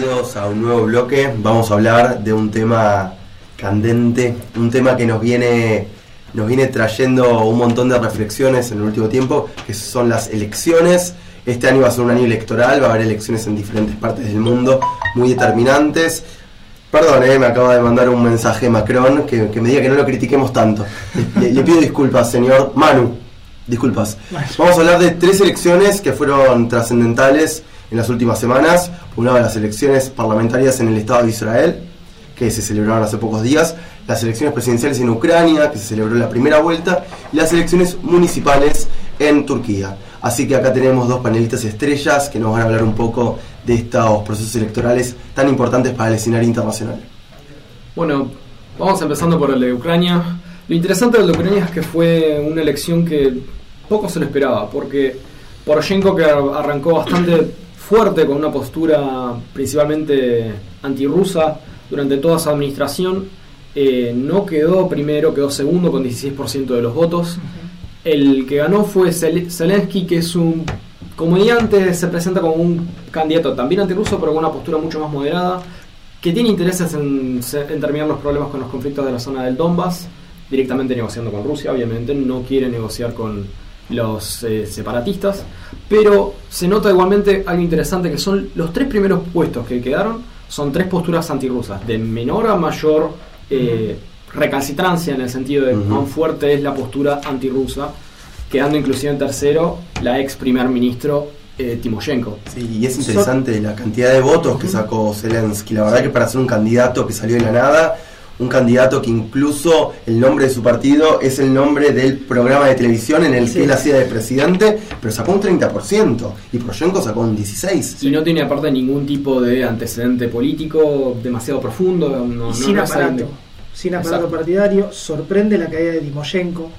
bienvenidos a un nuevo bloque. Vamos a hablar de un tema candente, un tema que nos viene, nos viene trayendo un montón de reflexiones en el último tiempo, que son las elecciones. Este año va a ser un año electoral, va a haber elecciones en diferentes partes del mundo muy determinantes. Perdón, eh, me acaba de mandar un mensaje Macron que, me diga que no lo critiquemos tanto. Le pido disculpas, señor Manu. Disculpas. Vamos a hablar de tres elecciones que fueron trascendentales en las últimas semanas. Una de las elecciones parlamentarias en el Estado de Israel, que se celebraron hace pocos días. Las elecciones presidenciales en Ucrania, que se celebró la primera vuelta. Y las elecciones municipales en Turquía. Así que acá tenemos dos panelistas estrellas que nos van a hablar un poco de estos procesos electorales tan importantes para el escenario internacional. Bueno, vamos empezando por el de Ucrania. Lo interesante de Ucrania es que fue una elección que poco se lo esperaba, porque Poroshenko, que arrancó bastante fuerte con una postura principalmente antirrusa durante toda su administración, eh, no quedó primero, quedó segundo con 16% de los votos. El que ganó fue Zelensky, que es un comediante, se presenta como un candidato también antirruso, pero con una postura mucho más moderada, que tiene intereses en, en terminar los problemas con los conflictos de la zona del Donbass, directamente negociando con Rusia, obviamente, no quiere negociar con los eh, separatistas, pero se nota igualmente algo interesante que son los tres primeros puestos que quedaron, son tres posturas antirrusas, de menor a mayor eh, recalcitrancia en el sentido de cuán fuerte es la postura antirrusa, quedando inclusive en tercero la ex primer ministro eh, Timoshenko. Sí, y es interesante la cantidad de votos que sacó Zelensky. La verdad que para ser un candidato que salió de la nada, un candidato que incluso el nombre de su partido es el nombre del programa de televisión en el que él hacía de presidente, pero sacó un 30% y Poroshenko sacó un 16%. Y no tiene aparte ningún tipo de antecedente político demasiado profundo. No, sin no aparato, sin aparato partidario, sorprende la caída de Timoshenko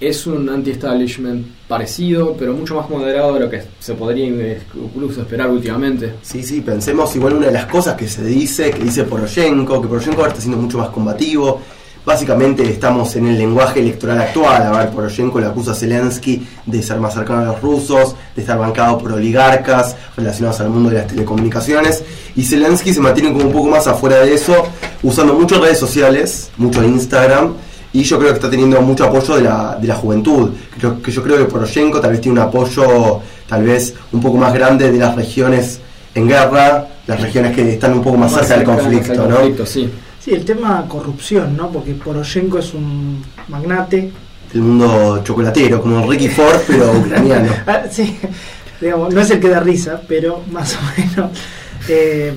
es un anti-establishment parecido, pero mucho más moderado de lo que se podría incluso esperar últimamente. Sí, sí, pensemos igual una de las cosas que se dice, que dice Poroshenko, que Poroshenko ahora está siendo mucho más combativo. Básicamente estamos en el lenguaje electoral actual. A ver, Poroshenko le acusa a Zelensky de ser más cercano a los rusos, de estar bancado por oligarcas relacionados al mundo de las telecomunicaciones. Y Zelensky se mantiene como un poco más afuera de eso, usando muchas redes sociales, mucho Instagram y yo creo que está teniendo mucho apoyo de la, de la juventud. Creo, que yo creo que Poroshenko tal vez tiene un apoyo tal vez un poco más grande de las regiones en guerra, las regiones que están un poco más, cerca del conflicto, ¿no? sí. sí, el tema corrupción, ¿no? Porque Poroshenko es un magnate. Del mundo chocolatero, como Ricky Ford, pero ucraniano. Ah, sí, digamos, no es el que da risa, pero más o menos. Eh,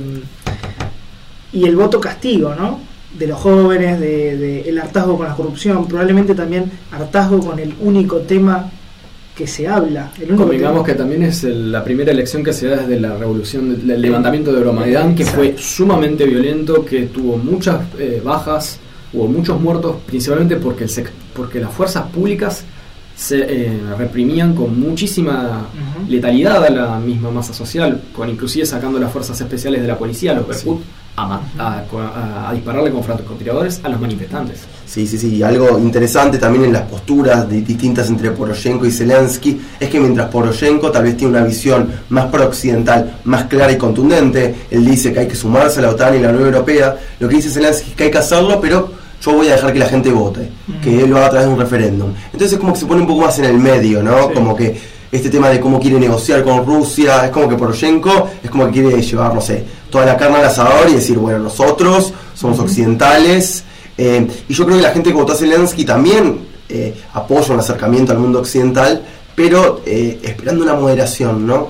y el voto castigo, ¿no? De los jóvenes, de, el hartazgo con la corrupción, probablemente también hartazgo con el único tema que se habla. El digamos que también es la primera elección que se da desde la revolución, del levantamiento de Euromaidán, que fue sumamente violento, que tuvo muchas eh, bajas, hubo muchos muertos, principalmente porque, el porque las fuerzas públicas se eh, reprimían con muchísima letalidad a la misma masa social, con inclusive sacando las fuerzas especiales de la policía, los Berkut, a, dispararle con francotiradores a los manifestantes. Sí, sí, sí. Algo interesante también en las posturas distintas entre Poroshenko y Zelensky es que mientras Poroshenko tal vez tiene una visión más pro-occidental, más clara y contundente, él dice que hay que sumarse a la OTAN y la Unión Europea, lo que dice Zelensky es que hay que hacerlo, pero yo voy a dejar que la gente vote, que él lo haga a través de un referéndum. Entonces es como que se pone un poco más en el medio, ¿no? Como que este tema de cómo quiere negociar con Rusia, es como que Poroshenko es como que quiere llevar, no sé, toda la carne al asador y decir, bueno, nosotros somos occidentales. Eh, y yo creo que la gente que votó a Zelensky también eh, apoya un acercamiento al mundo occidental, pero eh, esperando una moderación, ¿no?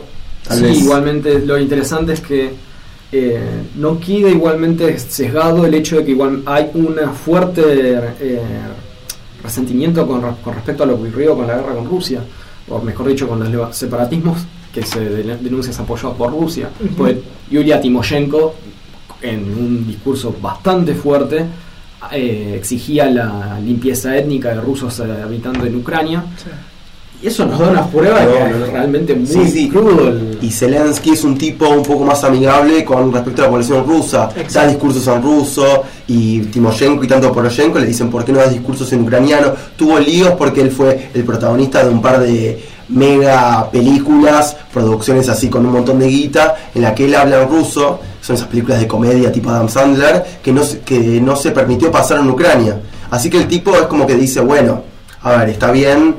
sí, igualmente lo interesante es que no queda igualmente sesgado el hecho de que igual hay un fuerte resentimiento con, con respecto a lo que ocurrió con la guerra con Rusia o mejor dicho, con los separatismos que se denuncias apoyados por Rusia. Pues Yulia Timoshenko, en un discurso bastante fuerte, eh, exigía la limpieza étnica de rusos eh, habitando en Ucrania. Y eso nos da una prueba de que es realmente muy crudo. Y Zelensky es un tipo un poco más amigable con respecto a la población rusa. Da discursos en ruso y Timoshenko y tanto Poroshenko le dicen por qué no das discursos en ucraniano. Tuvo líos porque él fue el protagonista de un par de mega películas, producciones así con un montón de guita, en la que él habla en ruso son esas películas de comedia tipo Adam Sandler, que no, que no se permitió pasar en Ucrania. Así que el tipo es como que dice, bueno, a ver, está bien,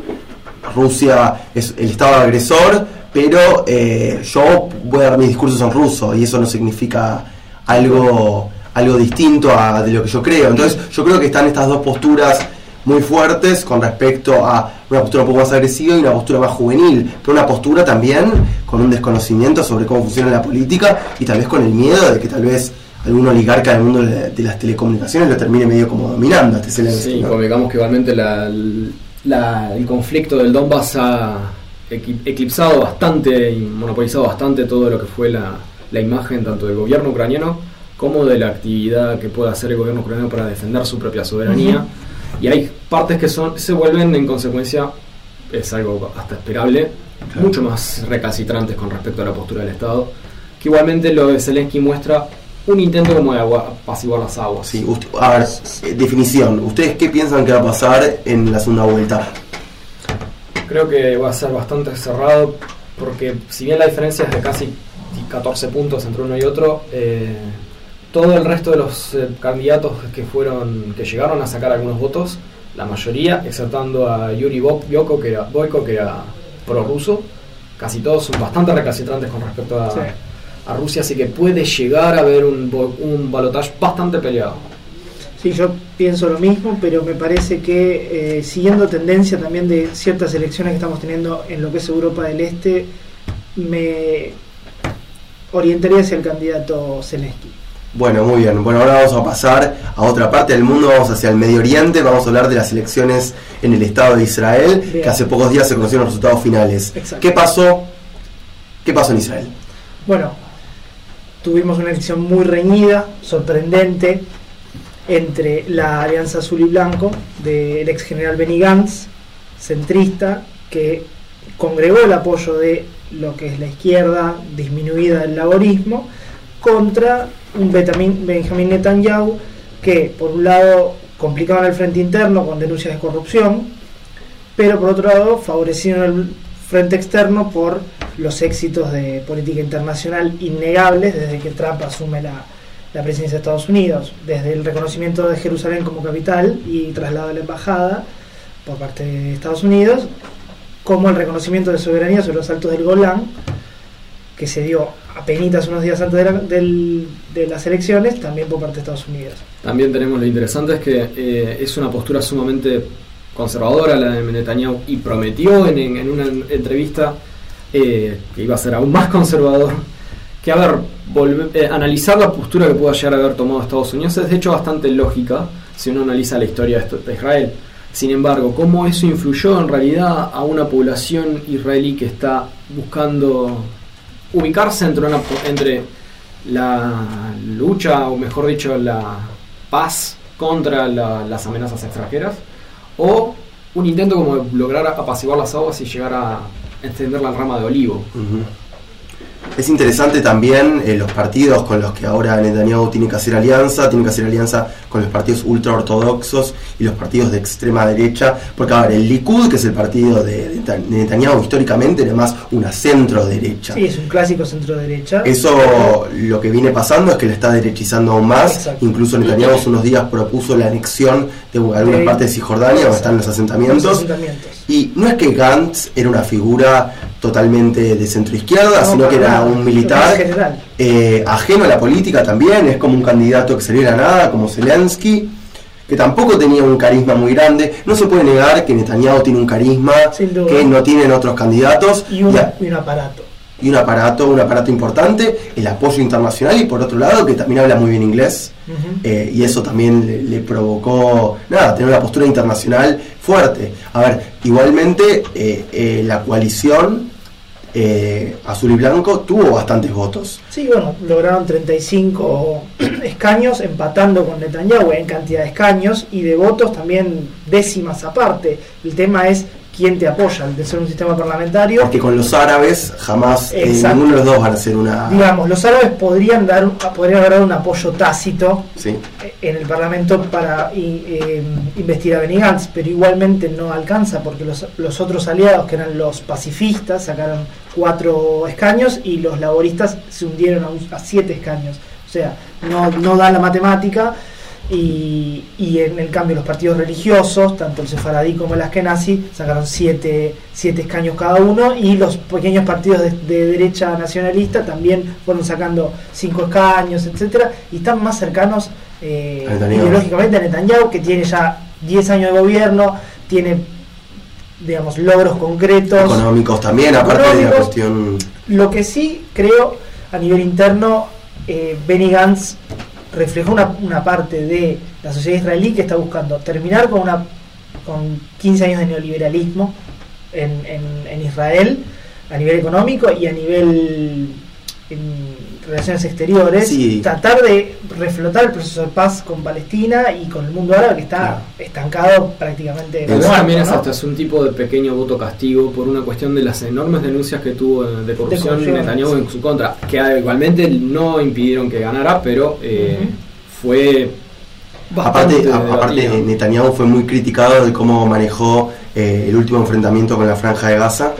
Rusia es el Estado agresor, pero eh, yo voy a dar mis discursos en ruso y eso no significa algo, algo distinto a de lo que yo creo. Entonces yo creo que están estas dos posturas muy fuertes con respecto a una postura un poco más agresiva y una postura más juvenil, pero una postura también con un desconocimiento sobre cómo funciona la política y tal vez con el miedo de que tal vez algún oligarca del mundo de, las telecomunicaciones lo termine medio como dominando este Sí, ¿no? convengamos que igualmente la- la- el conflicto del Donbass ha eclipsado bastante y monopolizado bastante todo lo que fue la, la imagen tanto del gobierno ucraniano como de la actividad que puede hacer el gobierno ucraniano para defender su propia soberanía. Y hay partes que son se vuelven en consecuencia, es algo hasta esperable, Claro. mucho más recalcitrantes con respecto a la postura del Estado, que igualmente lo de Zelensky muestra un intento como de agua- apaciguar las aguas. Sí, usted- a ver, definición. ¿Ustedes qué piensan que va a pasar en la segunda vuelta? Creo que va a ser bastante cerrado porque si bien la diferencia es de casi 14 puntos entre uno y otro, eh, todo el resto de los eh, candidatos que fueron que llegaron a sacar algunos votos, la mayoría, exceptando a Yuri Bo- Boyko, que era, Boyko, que era prorruso, casi todos son bastante recalcitrantes con respecto a, Sí. A Rusia, así que puede llegar a haber un, un balotaje bastante peleado. Sí, yo pienso lo mismo, pero me parece que eh, siguiendo tendencia también de ciertas elecciones que estamos teniendo en lo que es Europa del Este, me orientaría hacia el candidato Zelensky. Bueno, muy bien. Bueno, ahora vamos a pasar a otra parte del mundo, vamos hacia el Medio Oriente, vamos a hablar de las elecciones en el Estado de Israel, Bien. que hace pocos días se conocieron los resultados finales. Exacto. ¿Qué pasó? ¿Qué pasó en Israel? Bueno, tuvimos una elección muy reñida, sorprendente, entre la Alianza Azul y Blanco del ex general Benny Gantz, centrista, que congregó el apoyo de lo que es la izquierda disminuida del laborismo, contra un Benjamin Netanyahu que, por un lado, complicaban el frente interno con denuncias de corrupción, pero por otro lado favorecieron el frente externo por los éxitos de política internacional innegables desde que Trump asume la, presidencia de Estados Unidos, desde el reconocimiento de Jerusalén como capital y traslado de la embajada por parte de Estados Unidos, como el reconocimiento de soberanía sobre los altos del Golán, que se dio apenas unos días antes de, la- del- de las elecciones, también por parte de Estados Unidos. También tenemos lo interesante es que eh, es una postura sumamente conservadora la de Netanyahu y prometió en una entrevista eh, que iba a ser aún más conservador que a ver volve- eh, analizar la postura que pueda llegar a haber tomado Estados Unidos es de hecho bastante lógica si uno analiza la historia de Israel. Sin embargo cómo eso influyó en realidad a una población israelí que está buscando ubicarse entre una entre la lucha, o mejor dicho, la paz contra la- las amenazas extranjeras, o un intento como de lograr apaciguar las aguas y llegar a extender la rama de olivo. Es interesante también eh, los partidos con los que ahora Netanyahu tiene que hacer alianza, tiene que hacer alianza con los partidos ultraortodoxos y los partidos de extrema derecha, porque a ver, el Likud, que es el partido de, de Neta- Netanyahu históricamente, era más una centro derecha. Sí, es un clásico centro derecha. Eso lo que viene pasando es que le está derechizando aún más. Exacto. Incluso Netanyahu hace unos días propuso la anexión de algunas De- partes de Cisjordania, donde están los asentamientos. Los asentamientos. Y no es que Gantz era una figura totalmente de centro izquierda, No, sino que era un militar eh, ajeno a la política también, es como un candidato que de la nada, como Zelensky, que tampoco tenía un carisma muy grande. No se puede negar que Netanyahu tiene un carisma que no tienen otros candidatos Y un, y a- y un aparato. Y un aparato, un aparato importante, el apoyo internacional y por otro lado que también habla muy bien inglés. Eh, y eso también le, le provocó, nada, tener una postura internacional fuerte. A ver, igualmente eh, eh, la coalición eh, azul y blanco tuvo bastantes votos. Sí, bueno, lograron 35 escaños, empatando con Netanyahu en cantidad de escaños y de votos también décimas aparte. El tema es quién te apoya, el de ser un sistema parlamentario. Porque con los árabes jamás eh, ninguno de los dos van a ser una... Digamos, los árabes podrían dar podrían haber dado un apoyo tácito Sí, en el Parlamento para eh, investir a Benny Gantz, pero igualmente no alcanza porque los, los otros aliados, que eran los pacifistas, sacaron cuatro escaños y los laboristas se hundieron a, un- a siete escaños. O sea, no, no da la matemática y, y en el cambio los partidos religiosos, tanto el sefaradí como el askenazi, sacaron siete, siete escaños cada uno y los pequeños partidos de, de derecha nacionalista también fueron sacando cinco escaños, etcétera y están más cercanos eh, ideológicamente a Netanyahu, que tiene ya 10 años de gobierno, tiene digamos logros concretos. Económicos también, aparte de la cuestión. Lo que sí creo a nivel interno, eh, Benny Gantz reflejó una, una parte de la sociedad israelí que está buscando terminar con una con 15 años de neoliberalismo en, en- en Israel a nivel económico y a nivel en relaciones exteriores, Sí. tratar de reflotar el proceso de paz con Palestina y con el mundo árabe que está Claro. estancado prácticamente. Muerto, también es ¿no? hasta es un tipo de pequeño voto castigo por una cuestión de las enormes denuncias que tuvo de corrupción, corrupción, Netanyahu sí. en su contra, que igualmente no impidieron que ganara, pero eh, fue bastante Aparte, a- aparte. Netanyahu fue muy criticado de cómo manejó eh, el último enfrentamiento con la franja de Gaza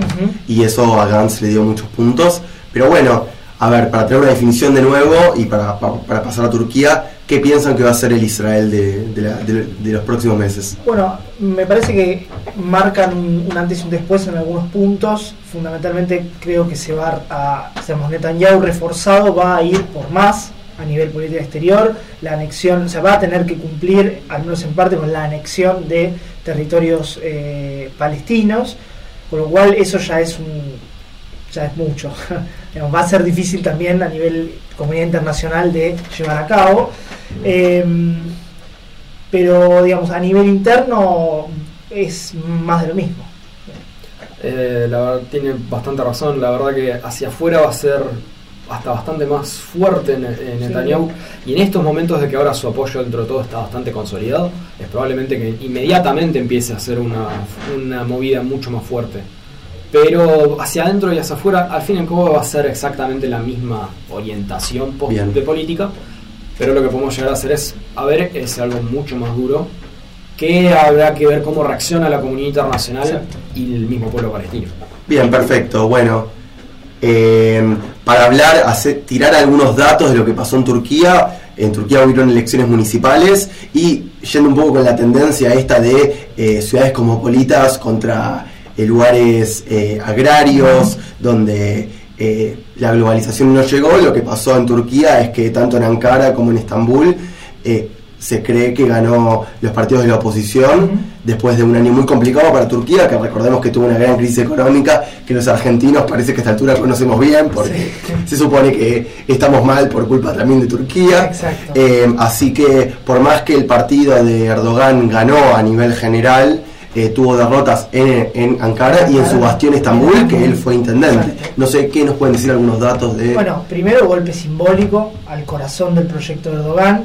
y eso a Gantz le dio muchos puntos. Pero bueno, a ver, para tener una definición de nuevo y para, pa- para pasar a Turquía, ¿qué piensan que va a ser el Israel de, de la- de- los próximos meses? Bueno, me parece que marcan un, un antes y un después en algunos puntos. Fundamentalmente creo que se va a, digamos, Netanyahu reforzado va a ir por más a nivel política exterior. La anexión, o sea, va a tener que cumplir, al menos en parte, con la anexión de territorios eh, palestinos, con lo cual eso ya es un ya es mucho. Digamos, va a ser difícil también a nivel comunidad internacional de llevar a cabo. Em, pero digamos a nivel interno es más de lo mismo Eh, la verdad, tiene bastante razón. La verdad que hacia afuera va a ser hasta bastante más fuerte en, en Sí. Netanyahu. Y en estos momentos de que ahora su apoyo dentro de todo está bastante consolidado, es probablemente que inmediatamente empiece a hacer una, una movida mucho más fuerte. Pero hacia adentro y hacia afuera, al fin y al cabo va a ser exactamente la misma orientación de política. Pero lo que podemos llegar a hacer es, a ver, es algo mucho más duro que habrá que ver cómo reacciona la comunidad internacional Exacto. y el mismo pueblo palestino. Bien, perfecto. Bueno, eh, para hablar, hacer, tirar algunos datos de lo que pasó en Turquía. En Turquía hubieron elecciones municipales y yendo un poco con la tendencia esta de eh, ciudades cosmopolitas contra lugares eh, agrarios, donde eh, la globalización no llegó, lo que pasó en Turquía es que tanto en Ankara como en Estambul eh, se cree que ganó los partidos de la oposición después de un año muy complicado para Turquía, que recordemos que tuvo una gran crisis económica, que los argentinos parece que a esta altura conocemos bien, porque Sí. se supone que estamos mal por culpa también de Turquía. Eh, así que por más que el partido de Erdogan ganó a nivel general, eh, tuvo derrotas en, en Ankara y en su bastión Estambul, que él fue intendente. No sé qué nos pueden decir algunos datos de... bueno primero golpe simbólico al corazón del proyecto de Erdogan.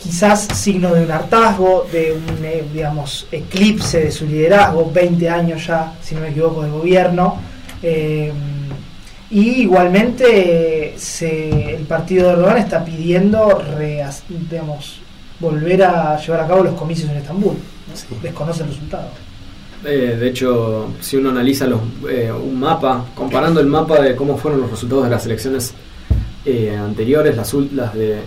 Quizás signo de un hartazgo de un eh, digamos eclipse de su liderazgo 20 años ya si no me equivoco de gobierno. Eh, y igualmente se, el partido de Erdogan está pidiendo reas- digamos volver a llevar a cabo los comicios en Estambul ¿no? Sí. desconoce el resultado Eh, de hecho, si uno analiza los, eh, un mapa, comparando el mapa de cómo fueron los resultados de las elecciones eh, anteriores, las, las de,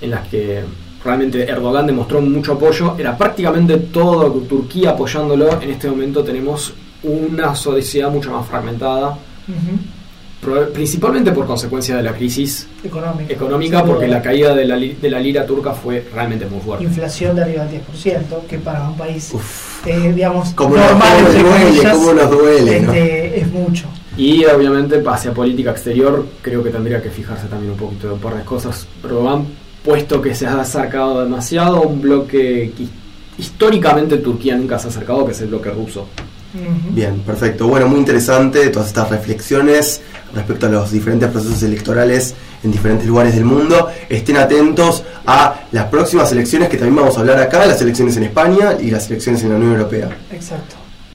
en las que realmente Erdogan demostró mucho apoyo, era prácticamente todo Turquía apoyándolo. En este momento tenemos una sociedad mucho más fragmentada, principalmente por consecuencia de la crisis económica económica, porque la caída de la, de la lira turca fue realmente muy fuerte. inflación de arriba del 10%, que para un país, Uf, eh, digamos, nos, normal, cómo nos duele, comillas, cómo nos duele, ¿no? este, es mucho. Y obviamente hacia política exterior creo que tendría que fijarse también un poquito de un par de cosas. Erdogan, puesto que se ha acercado demasiado a un bloque que históricamente Turquía nunca se ha acercado, que es el bloque ruso. Bien, perfecto. Bueno, muy interesante todas estas reflexiones respecto a los diferentes procesos electorales en diferentes lugares del mundo. Estén atentos a las próximas elecciones que también vamos a hablar acá, las elecciones en España y las elecciones en la Unión Europea. Exacto.